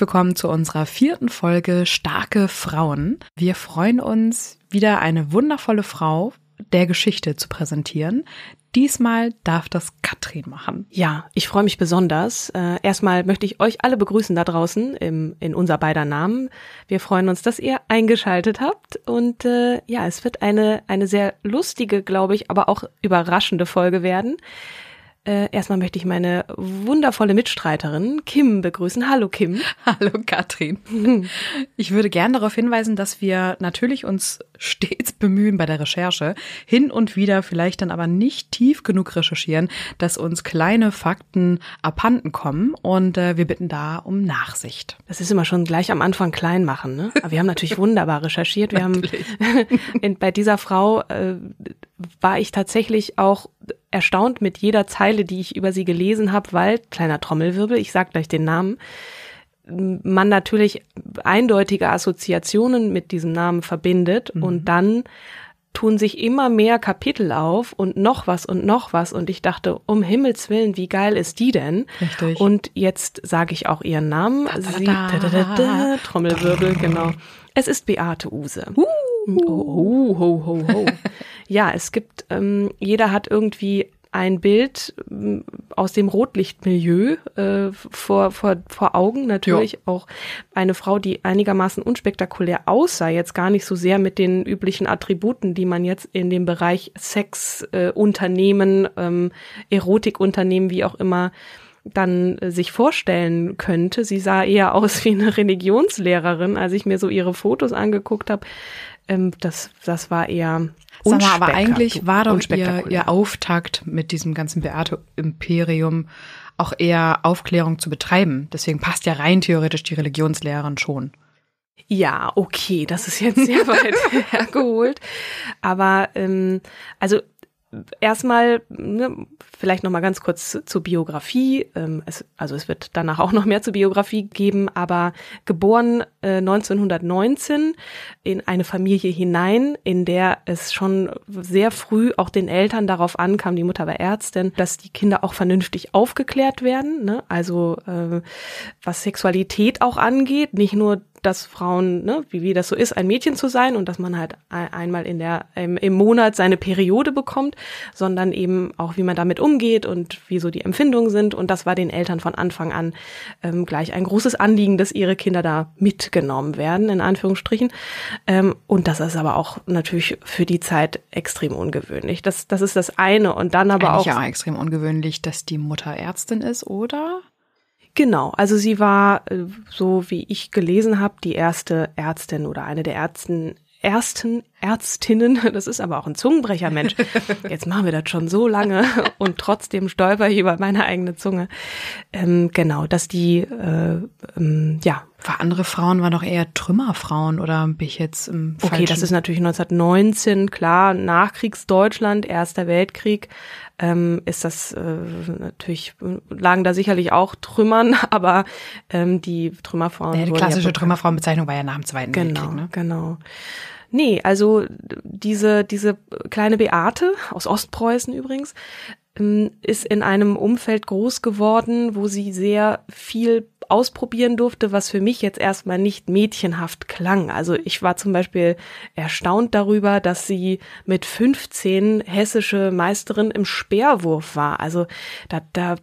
Willkommen zu unserer vierten Folge Starke Frauen. Wir freuen uns, wieder eine wundervolle Frau der Geschichte zu präsentieren. Diesmal darf das Katrin machen. Ja, ich freue mich besonders. Äh, erstmal möchte ich euch alle begrüßen da draußen im, in unser beider Namen. Wir freuen uns, dass ihr eingeschaltet habt. Und äh, ja, es wird eine, eine sehr lustige, glaube ich, aber auch überraschende Folge werden. Äh, erstmal möchte ich meine wundervolle Mitstreiterin Kim begrüßen. Hallo Kim. Hallo Katrin. Ich würde gern darauf hinweisen, dass wir natürlich uns stets bemühen bei der Recherche, hin und wieder vielleicht dann aber nicht tief genug recherchieren, dass uns kleine Fakten abhanden kommen und äh, wir bitten da um Nachsicht. Das ist immer schon gleich am Anfang klein machen, ne? Aber wir haben natürlich wunderbar recherchiert. Wir haben in, bei dieser Frau äh, war ich tatsächlich auch erstaunt mit jeder Zeile, die ich über sie gelesen habe, weil, kleiner Trommelwirbel, ich sag gleich den Namen, man natürlich eindeutige Assoziationen mit diesem Namen verbindet mhm. und dann tun sich immer mehr Kapitel auf und noch was und noch was und ich dachte, um Himmels Willen, wie geil ist die denn? Richtig. Und jetzt sage ich auch ihren Namen. Da, da, Sie, da, da, da, Trommelwirbel, genau. Es ist Beate Use. Uh. Oh, ho, ho, ho. ja, es gibt, ähm, jeder hat irgendwie ein Bild aus dem Rotlichtmilieu äh, vor, vor, vor Augen. Natürlich ja. auch eine Frau, die einigermaßen unspektakulär aussah, jetzt gar nicht so sehr mit den üblichen Attributen, die man jetzt in dem Bereich Sexunternehmen, äh, ähm, Erotikunternehmen, wie auch immer, dann äh, sich vorstellen könnte. Sie sah eher aus wie eine Religionslehrerin, als ich mir so ihre Fotos angeguckt habe. Ähm, das, das war eher Sag mal, aber eigentlich war doch ihr, ihr Auftakt mit diesem ganzen Beate-Imperium auch eher Aufklärung zu betreiben. Deswegen passt ja rein theoretisch die Religionslehrerin schon. Ja, okay, das ist jetzt sehr weit hergeholt. Aber ähm, also erstmal ne, vielleicht noch mal ganz kurz zur Biografie. Ähm, es, also es wird danach auch noch mehr zur Biografie geben, aber geboren äh, 1919 in eine Familie hinein, in der es schon sehr früh auch den Eltern darauf ankam, die Mutter war Ärztin, dass die Kinder auch vernünftig aufgeklärt werden. Ne? Also äh, was Sexualität auch angeht, nicht nur dass Frauen, ne, wie, wie das so ist, ein Mädchen zu sein und dass man halt einmal in der, im, im Monat seine Periode bekommt, sondern eben auch, wie man damit umgeht und wie so die Empfindungen sind. Und das war den Eltern von Anfang an ähm, gleich ein großes Anliegen, dass ihre Kinder da mitgenommen werden, in Anführungsstrichen. Ähm, und das ist aber auch natürlich für die Zeit extrem ungewöhnlich. Das, das ist das eine. Und dann aber Eigentlich auch. ja extrem ungewöhnlich, dass die Mutter Ärztin ist, oder? Genau, also sie war, äh, so wie ich gelesen habe, die erste Ärztin oder eine der Ärzten, ersten Ärztinnen, das ist aber auch ein Zungenbrecher, Mensch. Jetzt machen wir das schon so lange und trotzdem stolper ich über meine eigene Zunge. Ähm, genau, dass die, äh, ähm, ja. Für andere Frauen waren doch eher Trümmerfrauen oder bin ich jetzt im Okay, das ist natürlich 1919, klar, Nachkriegsdeutschland, Erster Weltkrieg, ähm, ist das äh, natürlich, lagen da sicherlich auch Trümmern, aber ähm, die Trümmerfrauen. Ja, die klassische ja Trümmerfrauenbezeichnung war ja nach dem Zweiten genau, Weltkrieg, ne? Genau, Nee, also diese, diese kleine Beate aus Ostpreußen übrigens, ist in einem Umfeld groß geworden, wo sie sehr viel ausprobieren durfte, was für mich jetzt erstmal nicht mädchenhaft klang. Also ich war zum Beispiel erstaunt darüber, dass sie mit 15 hessische Meisterin im Speerwurf war. Also da, da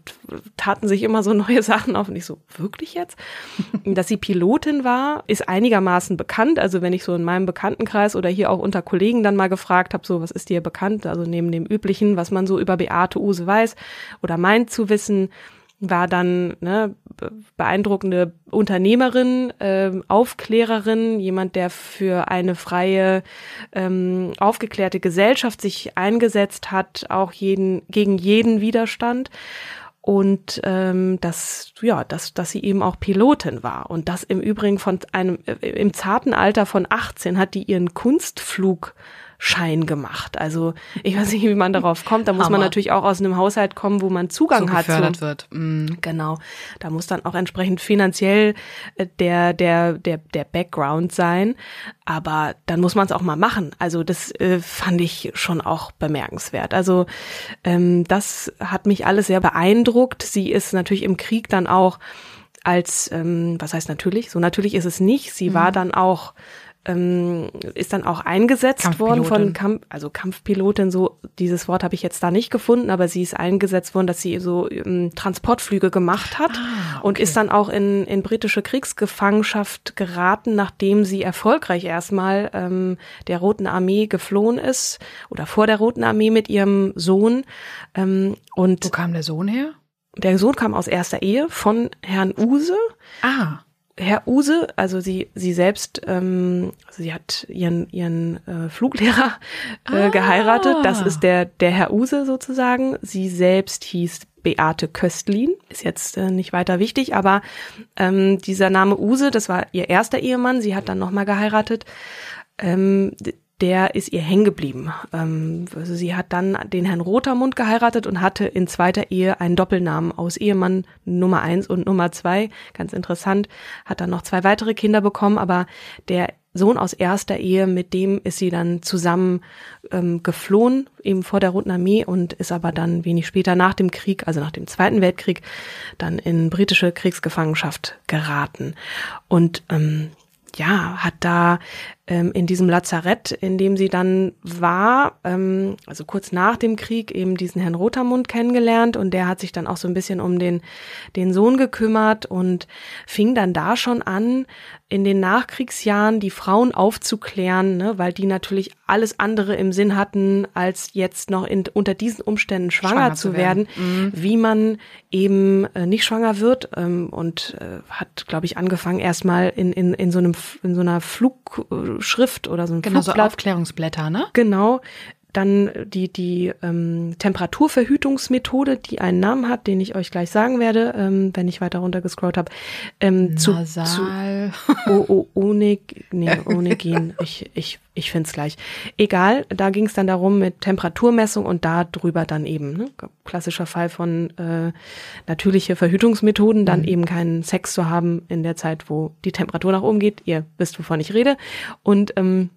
taten sich immer so neue Sachen auf und ich so, wirklich jetzt? dass sie Pilotin war, ist einigermaßen bekannt. Also wenn ich so in meinem Bekanntenkreis oder hier auch unter Kollegen dann mal gefragt habe, so was ist dir bekannt? Also neben dem üblichen, was man so über Beate Use weiß oder meint zu wissen, war dann ne, beeindruckende Unternehmerin, äh, Aufklärerin, jemand, der für eine freie, ähm, aufgeklärte Gesellschaft sich eingesetzt hat, auch jeden, gegen jeden Widerstand. Und ähm, dass ja, dass dass sie eben auch Pilotin war. Und das im Übrigen von einem äh, im zarten Alter von 18 hat die ihren Kunstflug Schein gemacht. Also ich weiß nicht, wie man darauf kommt. Da muss man natürlich auch aus einem Haushalt kommen, wo man Zugang so hat. Gefördert wird. Mm. Genau. Da muss dann auch entsprechend finanziell äh, der der der der Background sein. Aber dann muss man es auch mal machen. Also das äh, fand ich schon auch bemerkenswert. Also ähm, das hat mich alles sehr beeindruckt. Sie ist natürlich im Krieg dann auch als, ähm, was heißt natürlich? So natürlich ist es nicht. Sie mhm. war dann auch ähm, ist dann auch eingesetzt worden von Kampf, also Kampfpilotin, so dieses Wort habe ich jetzt da nicht gefunden, aber sie ist eingesetzt worden, dass sie so ähm, Transportflüge gemacht hat ah, okay. und ist dann auch in, in britische Kriegsgefangenschaft geraten, nachdem sie erfolgreich erstmal ähm, der Roten Armee geflohen ist oder vor der Roten Armee mit ihrem Sohn. Ähm, und Wo kam der Sohn her? Der Sohn kam aus erster Ehe von Herrn Use. Ah. Herr Use, also sie, sie selbst, ähm, also sie hat ihren, ihren äh, Fluglehrer äh, ah. geheiratet. Das ist der, der Herr Use sozusagen. Sie selbst hieß Beate Köstlin, ist jetzt äh, nicht weiter wichtig, aber ähm, dieser Name Use, das war ihr erster Ehemann, sie hat dann nochmal geheiratet. Ähm, der ist ihr hängen geblieben. Ähm, also sie hat dann den Herrn Rotermund geheiratet und hatte in zweiter Ehe einen Doppelnamen aus Ehemann Nummer eins und Nummer zwei. Ganz interessant. Hat dann noch zwei weitere Kinder bekommen, aber der Sohn aus erster Ehe, mit dem ist sie dann zusammen ähm, geflohen, eben vor der Roten Armee und ist aber dann wenig später nach dem Krieg, also nach dem Zweiten Weltkrieg, dann in britische Kriegsgefangenschaft geraten. Und ähm, ja, hat da ähm, in diesem Lazarett, in dem sie dann war, ähm, also kurz nach dem Krieg, eben diesen Herrn Rotermund kennengelernt und der hat sich dann auch so ein bisschen um den, den Sohn gekümmert und fing dann da schon an, in den Nachkriegsjahren die Frauen aufzuklären, ne, weil die natürlich alles andere im Sinn hatten, als jetzt noch in, unter diesen Umständen schwanger, schwanger zu werden, werden. Mhm. wie man eben äh, nicht schwanger wird ähm, und äh, hat, glaube ich, angefangen erstmal in, in, in so einem in so einer Flug Schrift oder so ein genau, Flugblatt. so Aufklärungsblätter, ne? Genau. Dann die, die ähm, Temperaturverhütungsmethode, die einen Namen hat, den ich euch gleich sagen werde, ähm, wenn ich weiter runtergescrollt habe. Ähm, Nasal. Zu, zu, oh, oh, ohne, nee, ohne Gen. Ich, ich, ich finde es gleich. Egal, da ging es dann darum mit Temperaturmessung und da drüber dann eben. Ne? Klassischer Fall von äh, natürliche Verhütungsmethoden, dann mhm. eben keinen Sex zu haben in der Zeit, wo die Temperatur nach oben geht. Ihr wisst, wovon ich rede. Und ähm,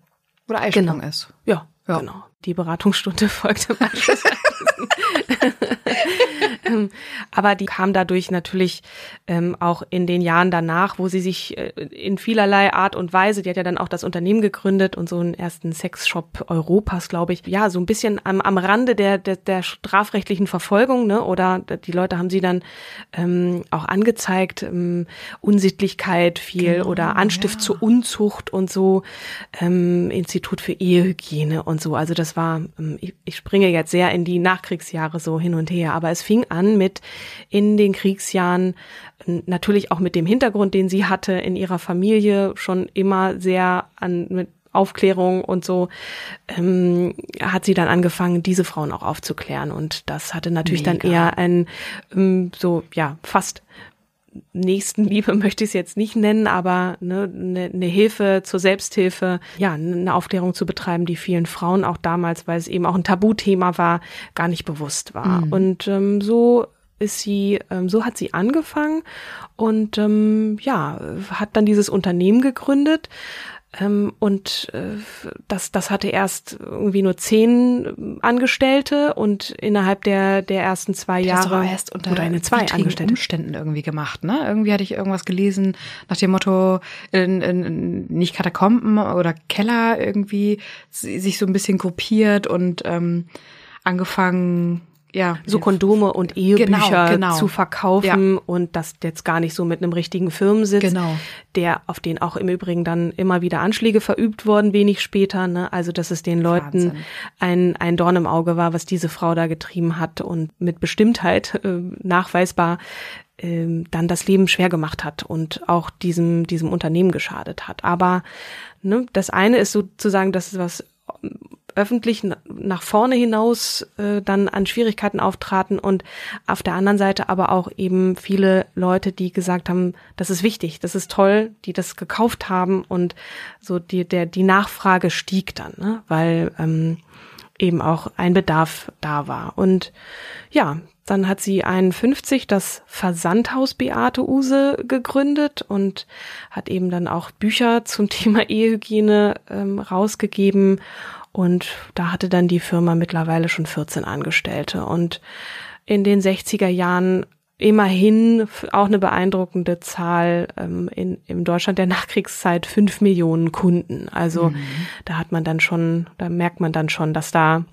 oder Eisprung genau. ist. Ja, ja, genau. Die Beratungsstunde folgte im Anschluss. Ähm, aber die kam dadurch natürlich ähm, auch in den Jahren danach, wo sie sich äh, in vielerlei Art und Weise, die hat ja dann auch das Unternehmen gegründet und so einen ersten Sexshop Europas, glaube ich, ja, so ein bisschen am, am Rande der, der, der strafrechtlichen Verfolgung, ne? Oder die Leute haben sie dann ähm, auch angezeigt, ähm, Unsittlichkeit viel genau, oder Anstift ja. zur Unzucht und so, ähm, Institut für Ehehygiene und so. Also das war, ähm, ich, ich springe jetzt sehr in die Nachkriegsjahre so hin und her, aber es fing an mit in den Kriegsjahren, natürlich auch mit dem Hintergrund, den sie hatte in ihrer Familie, schon immer sehr an mit Aufklärung und so, ähm, hat sie dann angefangen, diese Frauen auch aufzuklären. Und das hatte natürlich Mega. dann eher ein, ähm, so, ja, fast Nächstenliebe möchte ich es jetzt nicht nennen, aber eine ne, ne Hilfe zur Selbsthilfe, ja, eine Aufklärung zu betreiben, die vielen Frauen auch damals, weil es eben auch ein Tabuthema war, gar nicht bewusst war. Mhm. Und ähm, so ist sie, ähm, so hat sie angefangen und ähm, ja, hat dann dieses Unternehmen gegründet und äh, das, das hatte erst irgendwie nur zehn Angestellte und innerhalb der, der ersten zwei Jahre doch erst unter oder eine zwei Angestellte. Umständen irgendwie gemacht, ne? Irgendwie hatte ich irgendwas gelesen nach dem Motto, in, in, nicht Katakomben oder Keller irgendwie si- sich so ein bisschen gruppiert und ähm, angefangen, ja. so Kondome und Ehebücher Genau, genau. zu verkaufen und das jetzt gar nicht so mit einem richtigen Firmensitz, Genau. der auf den auch im Übrigen dann immer wieder Anschläge verübt wurden, wenig später. Ne? Also dass es den Leuten Wahnsinn. ein, ein Dorn im Auge war, was diese Frau da getrieben hat und mit Bestimmtheit äh, nachweisbar ähm, dann das Leben schwer gemacht hat und auch diesem, diesem Unternehmen geschadet hat. Aber ne, das eine ist sozusagen, dass es was öffentlich na- nach vorne hinaus äh, dann an Schwierigkeiten auftraten und auf der anderen Seite aber auch eben viele Leute, die gesagt haben, das ist wichtig, das ist toll, die das gekauft haben und so die der die Nachfrage stieg dann, ne? weil ähm, eben auch ein Bedarf da war und ja, dann hat sie 51 das Versandhaus Beate Use gegründet und hat eben dann auch Bücher zum Thema Ehehygiene ähm, rausgegeben. Und da hatte dann die Firma mittlerweile schon 14 Angestellte. Und in den 60er Jahren immerhin auch eine beeindruckende Zahl ähm, in, im Deutschland der Nachkriegszeit fünf Millionen Kunden. Also da hat man dann schon, da merkt man dann schon, dass da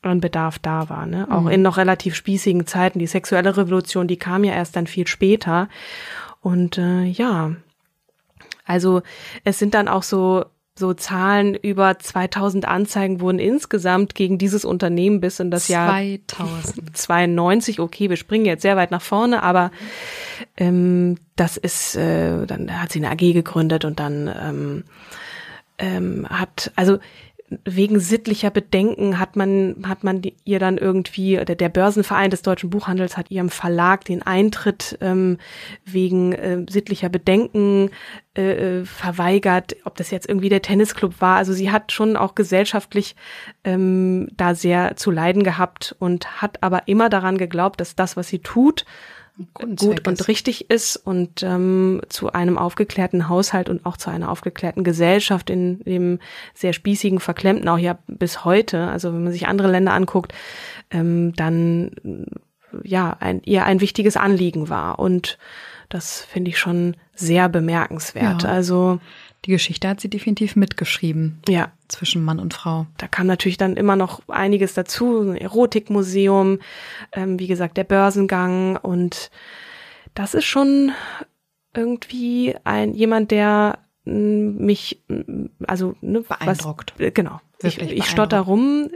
ein Bedarf da war. Ne? Auch in noch relativ spießigen Zeiten. Die sexuelle Revolution, die kam ja erst dann viel später. Und äh, ja, also es sind dann auch so so Zahlen über 2000 Anzeigen wurden insgesamt gegen dieses Unternehmen bis in das Jahr 2000. 92, okay, wir springen jetzt sehr weit nach vorne, aber ähm, das ist, äh, dann hat sie eine AG gegründet und dann ähm, ähm, hat, also wegen sittlicher Bedenken hat man, hat man ihr dann irgendwie, oder der Börsenverein des deutschen Buchhandels hat ihrem Verlag den Eintritt ähm, wegen äh, sittlicher Bedenken äh, äh, verweigert, ob das jetzt irgendwie der Tennisclub war. Also sie hat schon auch gesellschaftlich ähm, da sehr zu leiden gehabt und hat aber immer daran geglaubt, dass das, was sie tut, gut Zweck und ist. richtig ist und ähm, zu einem aufgeklärten Haushalt und auch zu einer aufgeklärten Gesellschaft in dem sehr spießigen, verklemmten, auch ja bis heute, also wenn man sich andere Länder anguckt, ähm, dann ja ein, ihr ein wichtiges Anliegen war und das finde ich schon sehr bemerkenswert. Ja. Also Die Geschichte hat sie definitiv mitgeschrieben ja, zwischen Mann und Frau. da kam natürlich dann immer noch einiges dazu, ein Erotikmuseum, ähm, wie gesagt, der Börsengang und das ist schon irgendwie ein jemand, der mich, also ne, Beeindruckt. Was, äh, genau. Ich, Wirklich ich stotter rum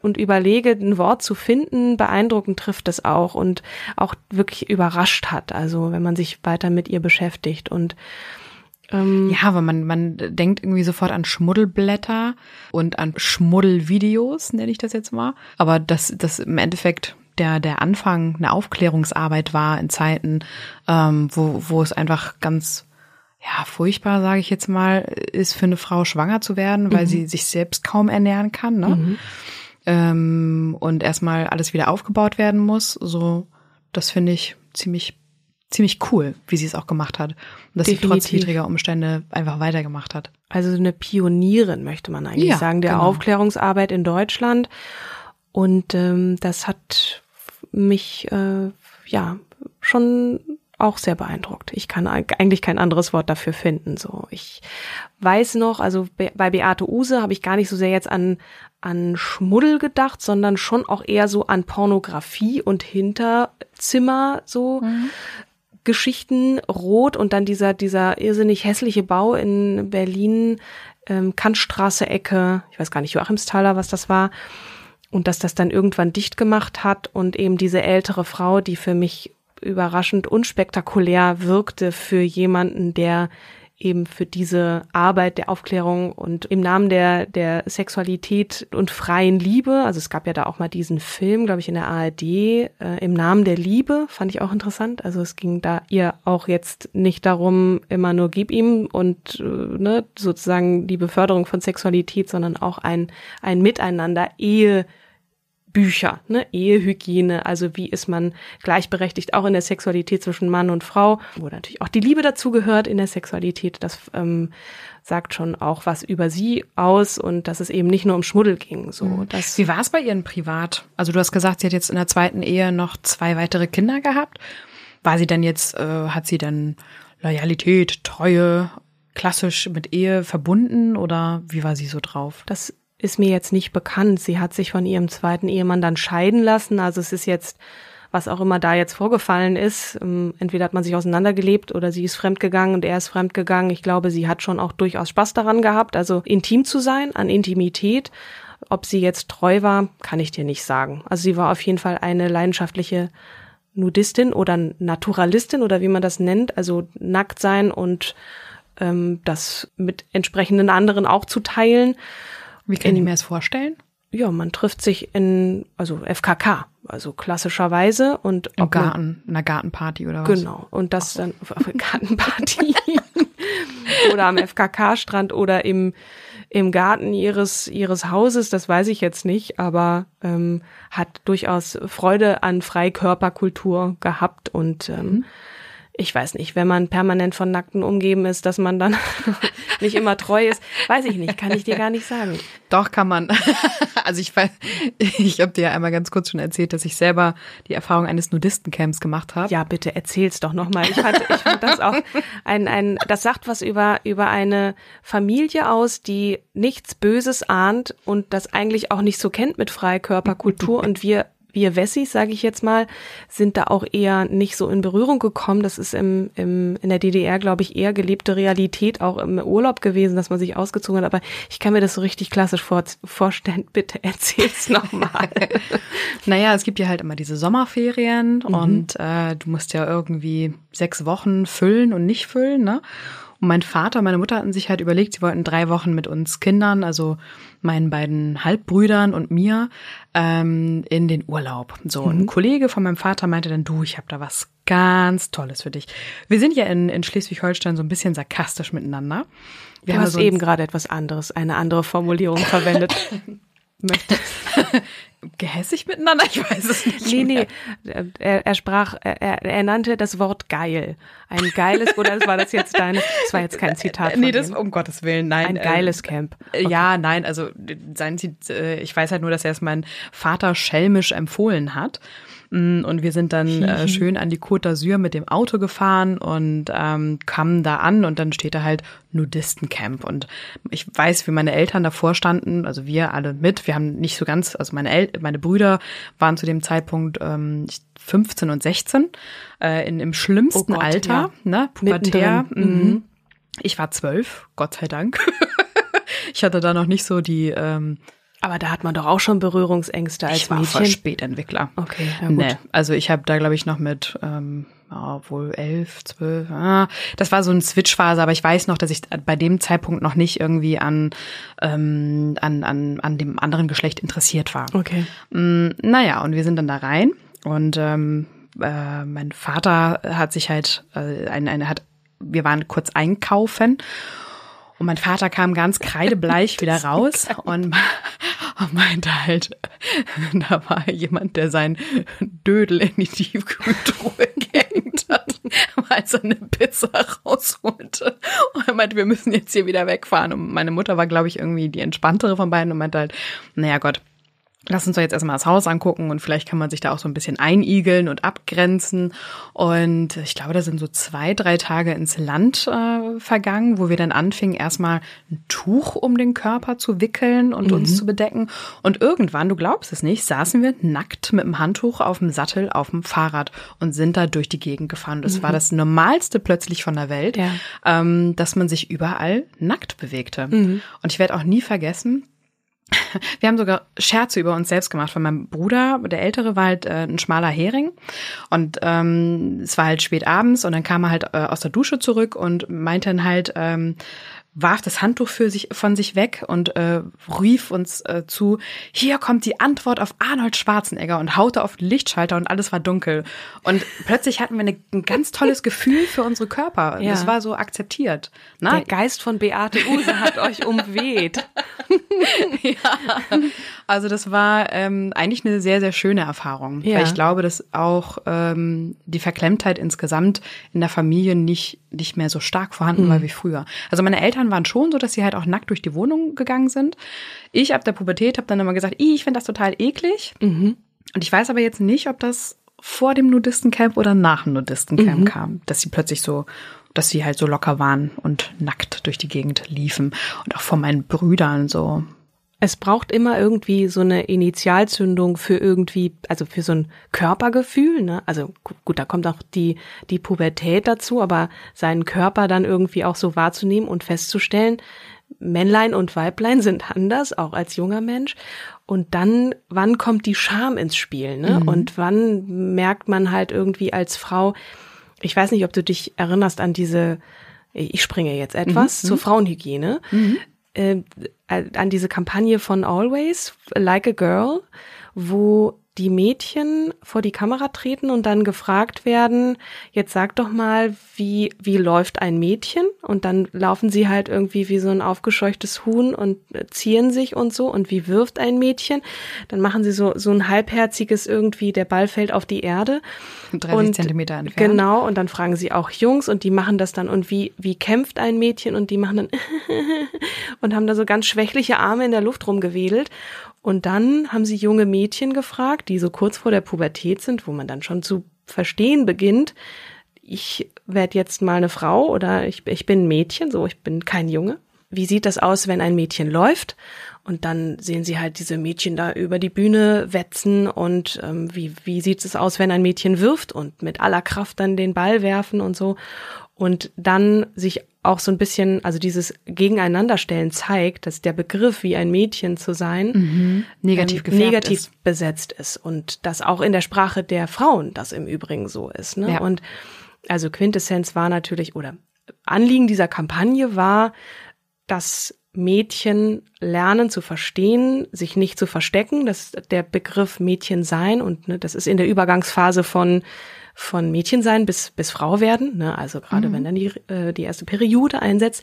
und überlege, ein Wort zu finden. Beeindruckend trifft es auch und auch wirklich überrascht hat. Also wenn man sich weiter mit ihr beschäftigt und ähm, Ja, aber man, man denkt irgendwie sofort an Schmuddelblätter und an Schmuddelvideos, nenne ich das jetzt mal. Aber dass das im Endeffekt der, der Anfang eine Aufklärungsarbeit war in Zeiten, ähm, wo, wo es einfach ganz ja, furchtbar, sage ich jetzt mal, ist für eine Frau schwanger zu werden, weil sie sich selbst kaum ernähren kann, ne? Ähm, und erstmal alles wieder aufgebaut werden muss. So, das finde ich ziemlich, ziemlich cool, wie sie es auch gemacht hat. Und dass sie trotz Definitiv. widriger Umstände einfach weitergemacht hat. Also eine Pionierin, möchte man eigentlich Ja, sagen, der genau. Aufklärungsarbeit in Deutschland. Und ähm, das hat mich äh, ja schon auch sehr beeindruckt. Ich kann eig- eigentlich kein anderes Wort dafür finden. So, ich weiß noch, also be bei Beate Use habe ich gar nicht so sehr jetzt an an Schmuddel gedacht, sondern schon auch eher so an Pornografie und Hinterzimmer so. Geschichten rot und dann dieser dieser irrsinnig hässliche Bau in Berlin ähm, Kantstraße Ecke ich weiß gar nicht Joachimsthaler was das war und dass das dann irgendwann dicht gemacht hat und eben diese ältere Frau die für mich überraschend unspektakulär wirkte für jemanden der eben für diese Arbeit der Aufklärung und im Namen der, der Sexualität und freien Liebe, also es gab ja da auch mal diesen Film, glaube ich, in der ARD, äh, im Namen der Liebe, fand ich auch interessant. Also es ging da ihr auch jetzt nicht darum, immer nur gib ihm und äh, ne, sozusagen die Beförderung von Sexualität, sondern auch ein, ein Miteinander, Ehe, Bücher, ne? Ehehygiene, also wie ist man gleichberechtigt auch in der Sexualität zwischen Mann und Frau, wo natürlich auch die Liebe dazu gehört in der Sexualität. Das ähm, sagt schon auch was über sie aus und dass es eben nicht nur um Schmuddel ging. So, Mhm. das Wie war es bei Ihren privat? Also du hast gesagt, sie hat jetzt in der zweiten Ehe noch zwei weitere Kinder gehabt. War sie dann jetzt, äh, hat sie dann Loyalität, Treue, klassisch mit Ehe verbunden oder wie war sie so drauf? Das ist mir jetzt nicht bekannt. Sie hat sich von ihrem zweiten Ehemann dann scheiden lassen. Also es ist jetzt, was auch immer da jetzt vorgefallen ist, ähm, entweder hat man sich auseinandergelebt oder sie ist fremdgegangen und er ist fremdgegangen. Ich glaube, sie hat schon auch durchaus Spaß daran gehabt, also intim zu sein, an Intimität. Ob sie jetzt treu war, kann ich dir nicht sagen. Also sie war auf jeden Fall eine leidenschaftliche Nudistin oder Naturalistin oder wie man das nennt, also nackt sein und ähm, das mit entsprechenden anderen auch zu teilen. Wie kann ich mir das vorstellen? Ja, man trifft sich in, also FKK, also klassischerweise und Im man- Garten, in einer Gartenparty oder was? Genau. Und das dann auf auf Gartenparty oder am FKK-Strand oder im, im Garten ihres, ihres Hauses, das weiß ich jetzt nicht, aber ähm, hat durchaus Freude an Freikörperkultur gehabt und ähm, ich weiß nicht, wenn man permanent von Nackten umgeben ist, dass man dann nicht immer treu ist, weiß ich nicht, kann ich dir gar nicht sagen. Doch, kann man. Also ich weiß, ich habe dir ja einmal ganz kurz schon erzählt, dass ich selber die Erfahrung eines Nudistencamps gemacht habe. Ja, bitte erzähl's doch nochmal. Ich fand, ich fand das auch ein, ein, das sagt was über, über eine Familie aus, die nichts Böses ahnt und das eigentlich auch nicht so kennt mit Freikörperkultur und wir wir Wessis, sage ich jetzt mal, sind da auch eher nicht so in Berührung gekommen. Das ist im, im, in der DDR, glaube ich, eher gelebte Realität, auch im Urlaub gewesen, dass man sich ausgezogen hat. Aber ich kann mir das so richtig klassisch vor, vorstellen. Bitte erzähl's nochmal. Naja, es gibt ja halt immer diese Sommerferien und äh, du musst ja irgendwie sechs Wochen füllen und nicht füllen, ne? Und mein Vater und meine Mutter hatten sich halt überlegt, sie wollten drei Wochen mit uns Kindern, also meinen beiden Halbbrüdern und mir, ähm, in den Urlaub. So, ein Kollege von meinem Vater meinte dann, du, ich habe da was ganz Tolles für dich. Wir sind ja in, in Schleswig-Holstein so ein bisschen sarkastisch miteinander. Wir Du haben hast eben gerade etwas anderes, eine andere Formulierung verwendet. Möchtest gehässig miteinander, ich weiß es nicht. Nee, mehr. nee, er, er sprach, er, er nannte das Wort geil. Ein geiles, oder war das jetzt deine, das war jetzt kein Zitat von Nee, das um Gottes Willen, nein. Ein äh, geiles Camp. Äh, Ja, nein, also sein äh, ich weiß halt nur, dass er es mein Vater schelmisch empfohlen hat. Und wir sind dann äh, schön an die Côte d'Azur mit dem Auto gefahren und ähm, kamen da an und dann steht da halt Nudistencamp. Und ich weiß, wie meine Eltern davor standen, also wir alle mit. Wir haben nicht so ganz, also meine El meine Brüder waren zu dem Zeitpunkt ähm, 15 und 16 äh, in, im schlimmsten Oh Gott, Alter, ja. ne, pubertär. Mittendrin. Mhm. Ich war zwölf, Gott sei Dank. ich hatte da noch nicht so die, ähm, Aber da hat man doch auch schon Berührungsängste als ich war voll Mädchen. Spätentwickler. Okay, ja gut. Nee, also ich habe da, glaube ich, noch mit ähm, ja, wohl elf, zwölf, ah, das war so eine Switch-Phase, aber ich weiß noch, dass ich bei dem Zeitpunkt noch nicht irgendwie an, ähm, an, an, an dem anderen Geschlecht interessiert war. Okay. Mm, naja, und wir sind dann da rein und ähm, äh, mein Vater hat sich halt, äh, ein, eine hat, wir waren kurz einkaufen und mein Vater kam ganz kreidebleich wieder raus und, und meinte halt, da war jemand, der sein Dödel in die Tiefkühltruhe gehängt hat, als er eine Pizza rausholte. Und er meinte, wir müssen jetzt hier wieder wegfahren. Und meine Mutter war, glaube ich, irgendwie die entspanntere von beiden und meinte halt, naja Gott, Lass uns doch jetzt erstmal das Haus angucken und vielleicht kann man sich da auch so ein bisschen einigeln und abgrenzen. Und ich glaube, da sind so zwei, drei Tage ins Land äh, vergangen, wo wir dann anfingen, erstmal ein Tuch um den Körper zu wickeln und uns zu bedecken. Und irgendwann, du glaubst es nicht, saßen wir nackt mit dem Handtuch auf dem Sattel auf dem Fahrrad und sind da durch die Gegend gefahren. Das war das Normalste plötzlich von der Welt, Ja. ähm, dass man sich überall nackt bewegte. Und ich werde auch nie vergessen, wir haben sogar Scherze über uns selbst gemacht, weil mein Bruder, der Ältere, war halt äh, ein schmaler Hering. Und ähm, es war halt spät abends und dann kam er halt äh, aus der Dusche zurück und meinte dann halt, ähm, warf das Handtuch für sich, von sich weg und äh, rief uns äh, zu, hier kommt die Antwort auf Arnold Schwarzenegger und haute auf den Lichtschalter und alles war dunkel. Und plötzlich hatten wir eine, ein ganz tolles Gefühl für unsere Körper. Ja. Das war so akzeptiert. Na, Der Geist von Beate Use hat euch umweht. Also das war ähm, eigentlich eine sehr, sehr schöne Erfahrung. Ja. Weil ich glaube, dass auch ähm, die Verklemmtheit insgesamt in der Familie nicht, nicht mehr so stark vorhanden war wie früher. Also meine Eltern waren schon so, dass sie halt auch nackt durch die Wohnung gegangen sind. Ich ab der Pubertät habe dann immer gesagt, "Ih, ich finde das total eklig. Und ich weiß aber jetzt nicht, ob das vor dem Nudistencamp oder nach dem Nudistencamp kam, dass sie plötzlich so, dass sie halt so locker waren und nackt durch die Gegend liefen. Und auch vor meinen Brüdern so. Es braucht immer irgendwie so eine Initialzündung für irgendwie, also für so ein Körpergefühl, ne? Also gu- gut, da kommt auch die, die Pubertät dazu, aber seinen Körper dann irgendwie auch so wahrzunehmen und festzustellen, Männlein und Weiblein sind anders, auch als junger Mensch. Und dann, wann kommt die Scham ins Spiel, ne? Und wann merkt man halt irgendwie als Frau, ich weiß nicht, ob du dich erinnerst an diese, ich springe jetzt etwas, zur Frauenhygiene, äh, an diese Kampagne von Always, Like a Girl, wo die Mädchen vor die Kamera treten und dann gefragt werden, jetzt sag doch mal, wie, wie läuft ein Mädchen? Und dann laufen sie halt irgendwie wie so ein aufgescheuchtes Huhn und äh, zieren sich und so. Und wie wirft ein Mädchen? Dann machen sie so, so ein halbherziges irgendwie, der Ball fällt auf die Erde. 30 Zentimeter entfernt. Genau, und dann fragen sie auch Jungs und die machen das dann und wie, wie kämpft ein Mädchen und die machen dann und haben da so ganz schwächliche Arme in der Luft rumgewedelt. Und dann haben sie junge Mädchen gefragt, die so kurz vor der Pubertät sind, wo man dann schon zu verstehen beginnt, ich werde jetzt mal eine Frau oder ich, ich bin ein Mädchen, so ich bin kein Junge. Wie sieht das aus, wenn ein Mädchen läuft? Und dann sehen sie halt diese Mädchen da über die Bühne wetzen und ähm, wie, wie sieht es aus, wenn ein Mädchen wirft und mit aller Kraft dann den Ball werfen und so. Und dann sich auch so ein bisschen, also dieses Gegeneinanderstellen zeigt, dass der Begriff, wie ein Mädchen zu sein, Negativ ähm, negativ ist. besetzt ist. Und dass auch in der Sprache der Frauen das im Übrigen so ist. Ne? Ja. Und also Quintessenz war natürlich, oder Anliegen dieser Kampagne war, dass Mädchen lernen zu verstehen, sich nicht zu verstecken. Das ist der Begriff Mädchen sein und ne, das ist in der Übergangsphase von von Mädchen sein bis bis Frau werden. Ne? Also gerade wenn dann die äh, die erste Periode einsetzt,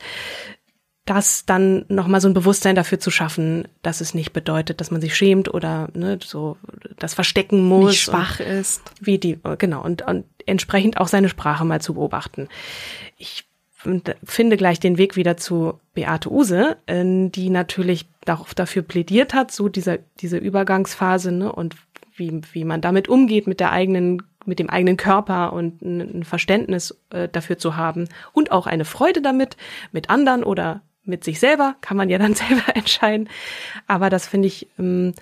das dann nochmal so ein Bewusstsein dafür zu schaffen, dass es nicht bedeutet, dass man sich schämt oder ne, so das verstecken muss. Nicht schwach ist. Wie die, genau, und, und entsprechend auch seine Sprache mal zu beobachten. Ich find- finde gleich den Weg wieder zu Beate Use, äh, die natürlich auch dafür plädiert hat, so dieser, diese Übergangsphase, ne, und wie, wie man damit umgeht mit der eigenen, mit dem eigenen Körper und ein, ein Verständnis äh, dafür zu haben und auch eine Freude damit, mit anderen oder mit sich selber, kann man ja dann selber entscheiden. Aber das finde ich ähm,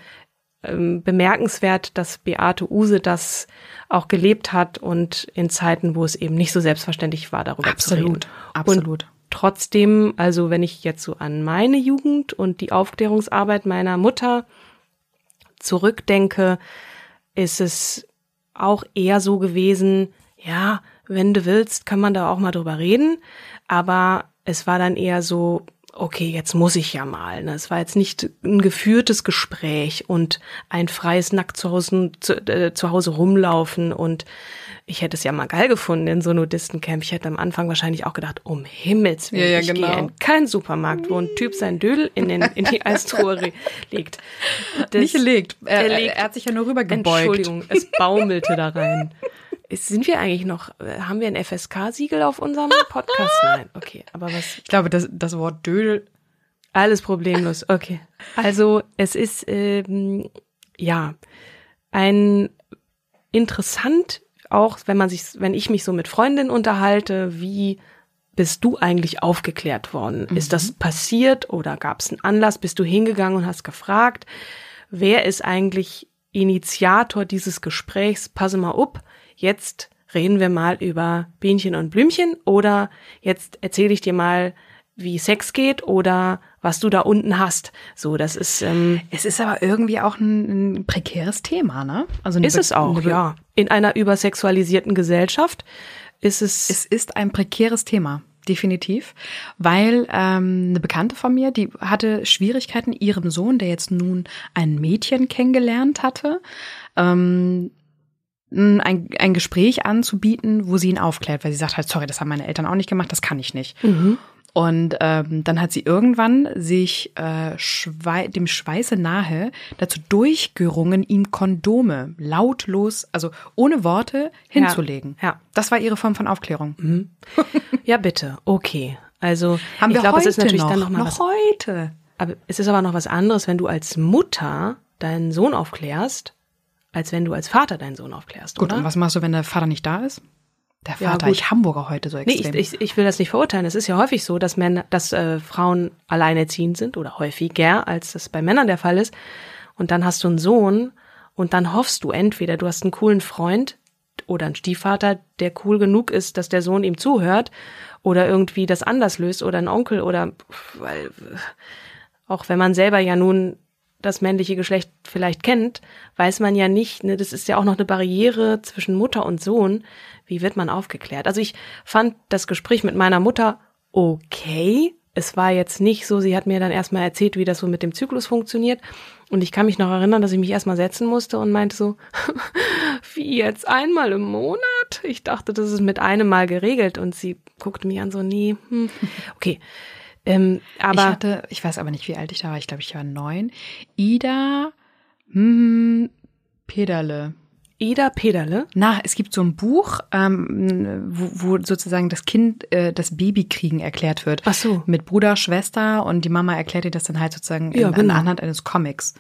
ähm, bemerkenswert, dass Beate Use das auch gelebt hat und in Zeiten, wo es eben nicht so selbstverständlich war, darüber zu reden. Absolut, absolut. Trotzdem, also wenn ich jetzt so an meine Jugend und die Aufklärungsarbeit meiner Mutter zurückdenke, ist es auch eher so gewesen, ja, wenn du willst, kann man da auch mal drüber reden, aber es war dann eher so, okay, jetzt muss ich ja mal. Ne? Es war jetzt nicht ein geführtes Gespräch und ein freies Nackt zu Hause, zu, äh, zu Hause rumlaufen und ich hätte es ja mal geil gefunden in so Nudistencamp. Ich hätte am Anfang wahrscheinlich auch gedacht, um Himmels Willen, Ja, ja, ich genau. gehe in keinen Supermarkt, wo ein Typ sein Dödel in, den, in die Eistruhe legt. Das- Nicht gelegt. Er, Er er, legt- er hat sich ja nur rübergebeugt. Entschuldigung, es baumelte da rein. Sind wir eigentlich noch, äh, haben wir ein FSK-Siegel auf unserem Podcast? Nein, okay, aber was, Ich glaube, das, das Wort Dödel alles problemlos, okay. Also es ist, ähm, ja, ein interessant, auch wenn man sich, wenn ich mich so mit Freundinnen unterhalte, wie bist du eigentlich aufgeklärt worden? Ist das passiert oder gab es einen Anlass? Bist du hingegangen und hast gefragt, wer ist eigentlich Initiator dieses Gesprächs? Passe mal up, jetzt reden wir mal über Bienchen und Blümchen oder jetzt erzähle ich dir mal, wie Sex geht oder was du da unten hast. So, das ist ähm, Es ist aber irgendwie auch ein, ein prekäres Thema, ne? Also ist Be- es auch, ja. In einer übersexualisierten Gesellschaft ist es, Es ist ein prekäres Thema. Definitiv, weil ähm, eine Bekannte von mir, die hatte Schwierigkeiten, ihrem Sohn, der jetzt nun ein Mädchen kennengelernt hatte, ähm, ein, ein Gespräch anzubieten, wo sie ihn aufklärt, weil sie sagt halt, sorry, das haben meine Eltern auch nicht gemacht, das kann ich nicht. Mhm. Und ähm, dann hat sie irgendwann sich äh, Schwei dem Schweiße nahe dazu durchgerungen, ihm Kondome lautlos, also ohne Worte hinzulegen. Ja, ja. Das war ihre Form von Aufklärung. Ja, bitte. Okay. Also, Haben ich glaube, es ist natürlich noch, dann noch mal noch was. heute. Aber es ist aber noch was anderes, wenn du als Mutter deinen Sohn aufklärst, als wenn du als Vater deinen Sohn aufklärst, Gut, oder? und was machst du, wenn der Vater nicht da ist? Der Ja, Vater, gut. ich Hamburger heute so Nee, extrem. ich, ich, ich will das nicht verurteilen. Es ist ja häufig so, dass Männer, dass äh, Frauen alleinerziehend sind oder häufiger, als das bei Männern der Fall ist. Und dann hast du einen Sohn und dann hoffst du entweder, du hast einen coolen Freund oder einen Stiefvater, der cool genug ist, dass der Sohn ihm zuhört oder irgendwie das anders löst oder ein Onkel oder weil auch wenn man selber ja nun das männliche Geschlecht vielleicht kennt, weiß man ja nicht, ne, das ist ja auch noch eine Barriere zwischen Mutter und Sohn. Wie wird man aufgeklärt? Also ich fand das Gespräch mit meiner Mutter okay. Es war jetzt nicht so, sie hat mir dann erstmal erzählt, wie das so mit dem Zyklus funktioniert. Und ich kann mich noch erinnern, dass ich mich erstmal setzen musste und meinte so, wie jetzt einmal im Monat? Ich dachte, das ist mit einem Mal geregelt. Und sie guckte mich an so, nee, hm, okay. Ähm, aber ich hatte, ich weiß aber nicht, wie alt ich da war. Ich glaube, ich war neun. Ida hm, Pederle. Ida Pederle, Na, es gibt so ein Buch, ähm, wo, wo sozusagen das Kind äh, das Babykriegen erklärt wird. Ach so. Mit Bruder, Schwester und die Mama erklärt dir das dann halt sozusagen Ja, in, genau. anhand eines Comics.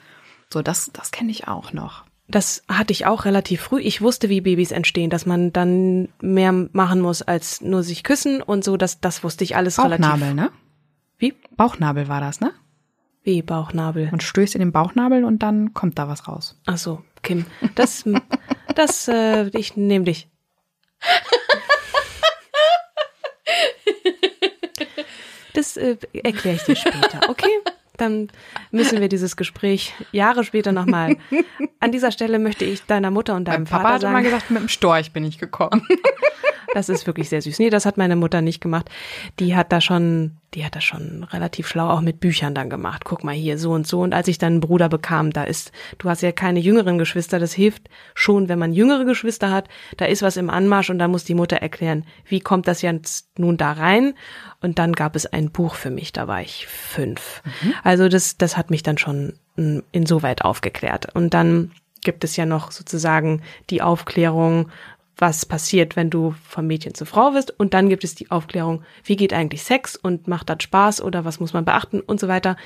So, das, das kenne ich auch noch. Das hatte ich auch relativ früh. Ich wusste, wie Babys entstehen, dass man dann mehr machen muss als nur sich küssen und so. Das, das wusste ich alles Bauchnabel, relativ. ne? Wie? Bauchnabel war das, ne? Wie Bauchnabel. Man stößt in den Bauchnabel und dann kommt da was raus. Ach so, Kim. Das, das, äh, ich nehme dich. Das äh, erkläre ich dir später, okay? Dann müssen wir dieses Gespräch Jahre später nochmal. An dieser Stelle möchte ich deiner Mutter und deinem Mein Papa Vater hat sagen, immer gesagt, mit dem Storch bin ich gekommen. Das ist wirklich sehr süß. Nee, das hat meine Mutter nicht gemacht. Die hat da schon, die hat das schon relativ schlau auch mit Büchern dann gemacht. Guck mal hier, so und so. Und als ich dann einen Bruder bekam, da ist, du hast ja keine jüngeren Geschwister, das hilft schon, wenn man jüngere Geschwister hat. Da ist was im Anmarsch und da muss die Mutter erklären, wie kommt das jetzt nun da rein? Und dann gab es ein Buch für mich, da war ich fünf. Also das, das hat mich dann schon mm, insoweit aufgeklärt. Und dann gibt es ja noch sozusagen die Aufklärung, was passiert, wenn du vom Mädchen zur Frau wirst. Und dann gibt es die Aufklärung, wie geht eigentlich Sex und macht das Spaß oder was muss man beachten und so weiter.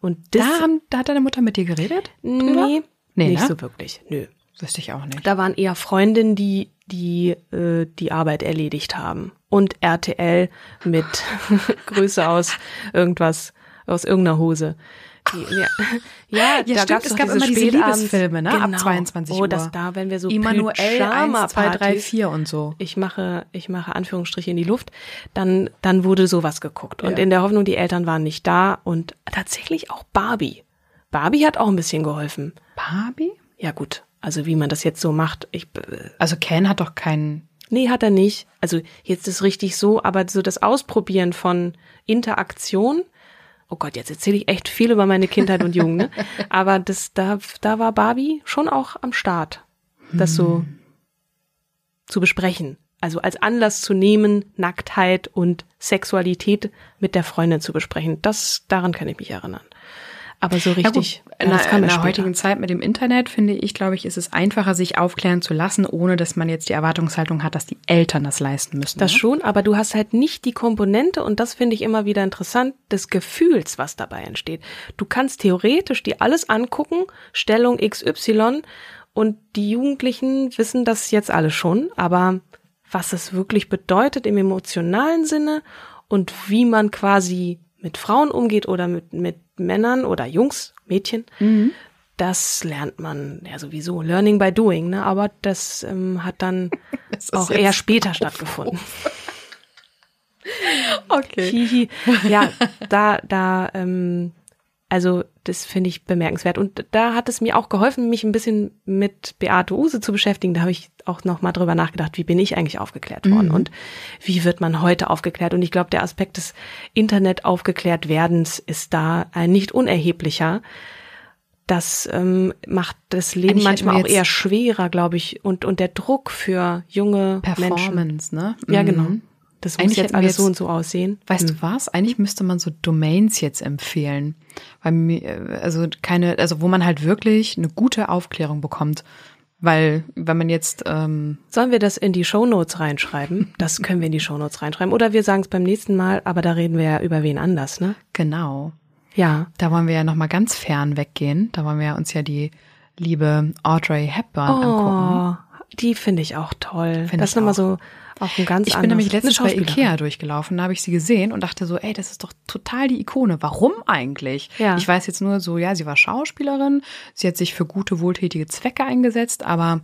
Und das, Da, haben, da hat deine Mutter mit dir geredet? nee, Nee, nicht ne? so wirklich, nö. Wüsste ich auch nicht. Da waren eher Freundinnen, die die äh, die Arbeit erledigt haben. Und RTL mit Grüße aus irgendwas, aus irgendeiner Hose. Ja, ja, Ja, da stimmt, es gab immer diese Liebesfilme, ne? Ab 22 Oh, Uhr. das da, wenn wir so Emanuel 1, 2, 3, Pyjama-Partys 4 und so. ich mache, ich mache Anführungsstriche in die Luft, dann, dann wurde sowas geguckt. Und Ja. in der Hoffnung, die Eltern waren nicht da und tatsächlich auch Barbie. Barbie hat auch ein bisschen geholfen. Barbie? Ja gut, also wie man das jetzt so macht, ich, äh, Also Ken hat doch keinen. nee, hat er nicht. Also jetzt ist richtig so, aber so das Ausprobieren von Interaktion, oh Gott, jetzt erzähle ich echt viel über meine Kindheit und Jugend, ne? aber das, da, da war Barbie schon auch am Start, das so zu besprechen. Also als Anlass zu nehmen, Nacktheit und Sexualität mit der Freundin zu besprechen. Das, daran kann ich mich erinnern. Aber so richtig, in, ja, kam in ja der heutigen Zeit mit dem Internet, finde ich, glaube ich, ist es einfacher, sich aufklären zu lassen, ohne dass man jetzt die Erwartungshaltung hat, dass die Eltern das leisten müssen. Das ne? schon, aber du hast halt nicht die Komponente, und das finde ich immer wieder interessant, des Gefühls, was dabei entsteht. Du kannst theoretisch dir alles angucken, Stellung XY, und die Jugendlichen wissen das jetzt alle schon, aber was es wirklich bedeutet im emotionalen Sinne und wie man quasi mit Frauen umgeht oder mit, mit Männern oder Jungs, Mädchen, das lernt man ja sowieso. Learning by doing, ne? Aber das ähm, hat dann Das auch eher später stattgefunden. Okay. Hihi. Ja, da, da, ähm, also das finde ich bemerkenswert. Und da hat es mir auch geholfen, mich ein bisschen mit Beate Use zu beschäftigen. Da habe ich auch noch mal drüber nachgedacht, wie bin ich eigentlich aufgeklärt worden mhm. und wie wird man heute aufgeklärt? Und ich glaube, der Aspekt des Internet aufgeklärt werdens ist da ein nicht unerheblicher. Das ähm, macht das Leben Eigentlich manchmal auch eher schwerer, glaube ich, und und der Druck für junge Performance, Menschen. ne? Ja, genau. Das muss Eigentlich jetzt alles jetzt, so und so aussehen. Weißt hm. du was? Eigentlich müsste man so Domains jetzt empfehlen. Weil mir, also keine, also wo man halt wirklich eine gute Aufklärung bekommt. Weil, wenn man jetzt. Ähm Sollen wir das in die Shownotes reinschreiben? Das können wir in die Shownotes reinschreiben. Oder wir sagen es beim nächsten Mal, aber da reden wir ja über wen anders, ne? Genau. Ja. Da wollen wir ja nochmal ganz fern weggehen. Da wollen wir uns ja die liebe Audrey Hepburn oh, angucken. Die finde ich auch toll. Find das ist nochmal so auch ein ganz Ich bin nämlich letztens bei Ikea durchgelaufen, da habe ich sie gesehen und dachte so, ey, das ist doch total die Ikone. Warum eigentlich? Ja. Ich weiß jetzt nur so, ja, sie war Schauspielerin, sie hat sich für gute, wohltätige Zwecke eingesetzt, aber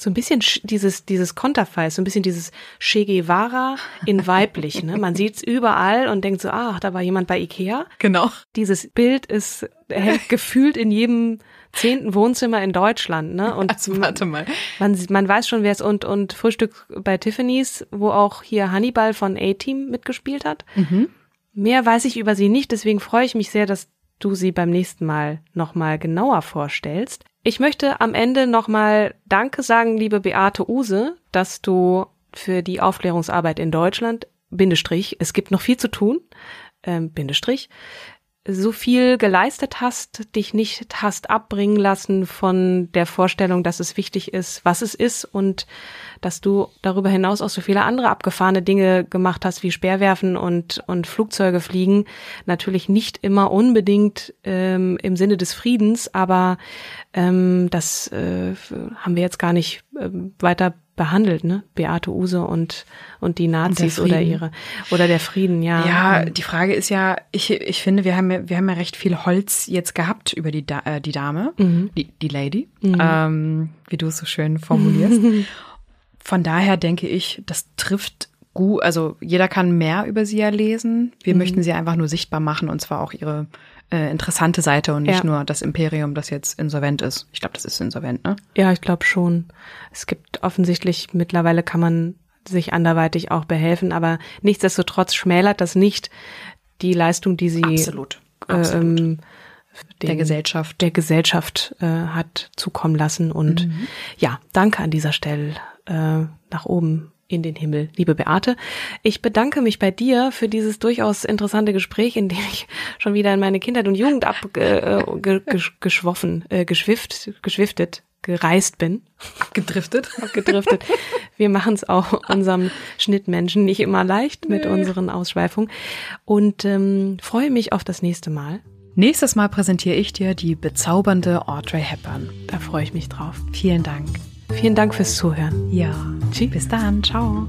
so ein bisschen dieses, dieses Konterfei, so ein bisschen dieses Che Guevara in weiblich, ne? Man sieht's überall und denkt so, ach, da war jemand bei Ikea. Genau. Dieses Bild ist hängt gefühlt in jedem zehnten Wohnzimmer in Deutschland, ne? Und also, warte mal. Man, man weiß schon, wer es und, und Frühstück bei Tiffany's, wo auch hier Hannibal von A-Team mitgespielt hat. Mhm. Mehr weiß ich über sie nicht, deswegen freue ich mich sehr, dass du sie beim nächsten Mal nochmal genauer vorstellst. Ich möchte am Ende nochmal Danke sagen, liebe Beate Use, dass du für die Aufklärungsarbeit in Deutschland, Bindestrich, es gibt noch viel zu tun, ähm, Bindestrich, so viel geleistet hast, dich nicht hast abbringen lassen von der Vorstellung, dass es wichtig ist, was es ist und dass du darüber hinaus auch so viele andere abgefahrene Dinge gemacht hast, wie Speerwerfen und, und Flugzeuge fliegen. Natürlich nicht immer unbedingt ähm, im Sinne des Friedens, aber ähm, das äh, haben wir jetzt gar nicht äh, weiter behandelt, ne? Beate Use und und die Nazis und oder ihre oder der Frieden, ja. Ja, die Frage ist ja, ich, ich finde, wir haben ja, wir haben ja recht viel Holz jetzt gehabt über die äh, die Dame, mhm. die die Lady, mhm. ähm, wie du es so schön formulierst. Von daher denke ich, das trifft gut, also jeder kann mehr über sie ja lesen. Wir mhm. möchten sie einfach nur sichtbar machen und zwar auch ihre äh, interessante Seite und nicht ja. nur das Imperium, das jetzt insolvent ist. Ich glaube, das ist insolvent, ne? Ja, ich glaube schon. Es gibt offensichtlich, mittlerweile kann man sich anderweitig auch behelfen, aber nichtsdestotrotz schmälert das nicht die Leistung, die sie Absolut. Absolut. Ähm, der Gesellschaft der Gesellschaft äh, hat zukommen lassen und mhm. ja danke an dieser Stelle äh, nach oben in den Himmel, liebe Beate. Ich bedanke mich bei dir für dieses durchaus interessante Gespräch, in dem ich schon wieder in meine Kindheit und Jugend abgeschwoffen, äh, äh, geschwifft, geschwiftet, gereist bin. Gedriftet. Gedriftet. Wir machen es auch unserem Schnittmenschen nicht immer leicht mit nee. unseren Ausschweifungen und ähm, freue mich auf das nächste Mal. Nächstes Mal präsentiere ich dir die bezaubernde Audrey Hepburn. Da freue ich mich drauf. Vielen Dank. Vielen Dank fürs Zuhören. Ja. Tschüss. Bis dann. Ciao.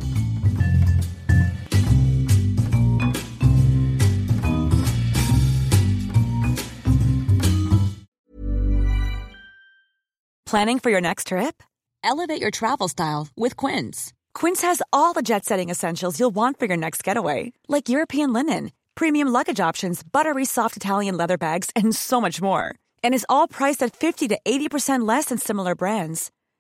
Planning for your next trip? Elevate your travel style with Quince. Quince has all the jet setting essentials you'll want for your next getaway, like European linen, premium luggage options, buttery soft Italian leather bags, and so much more. And is all priced at 50 to 80% less than similar brands.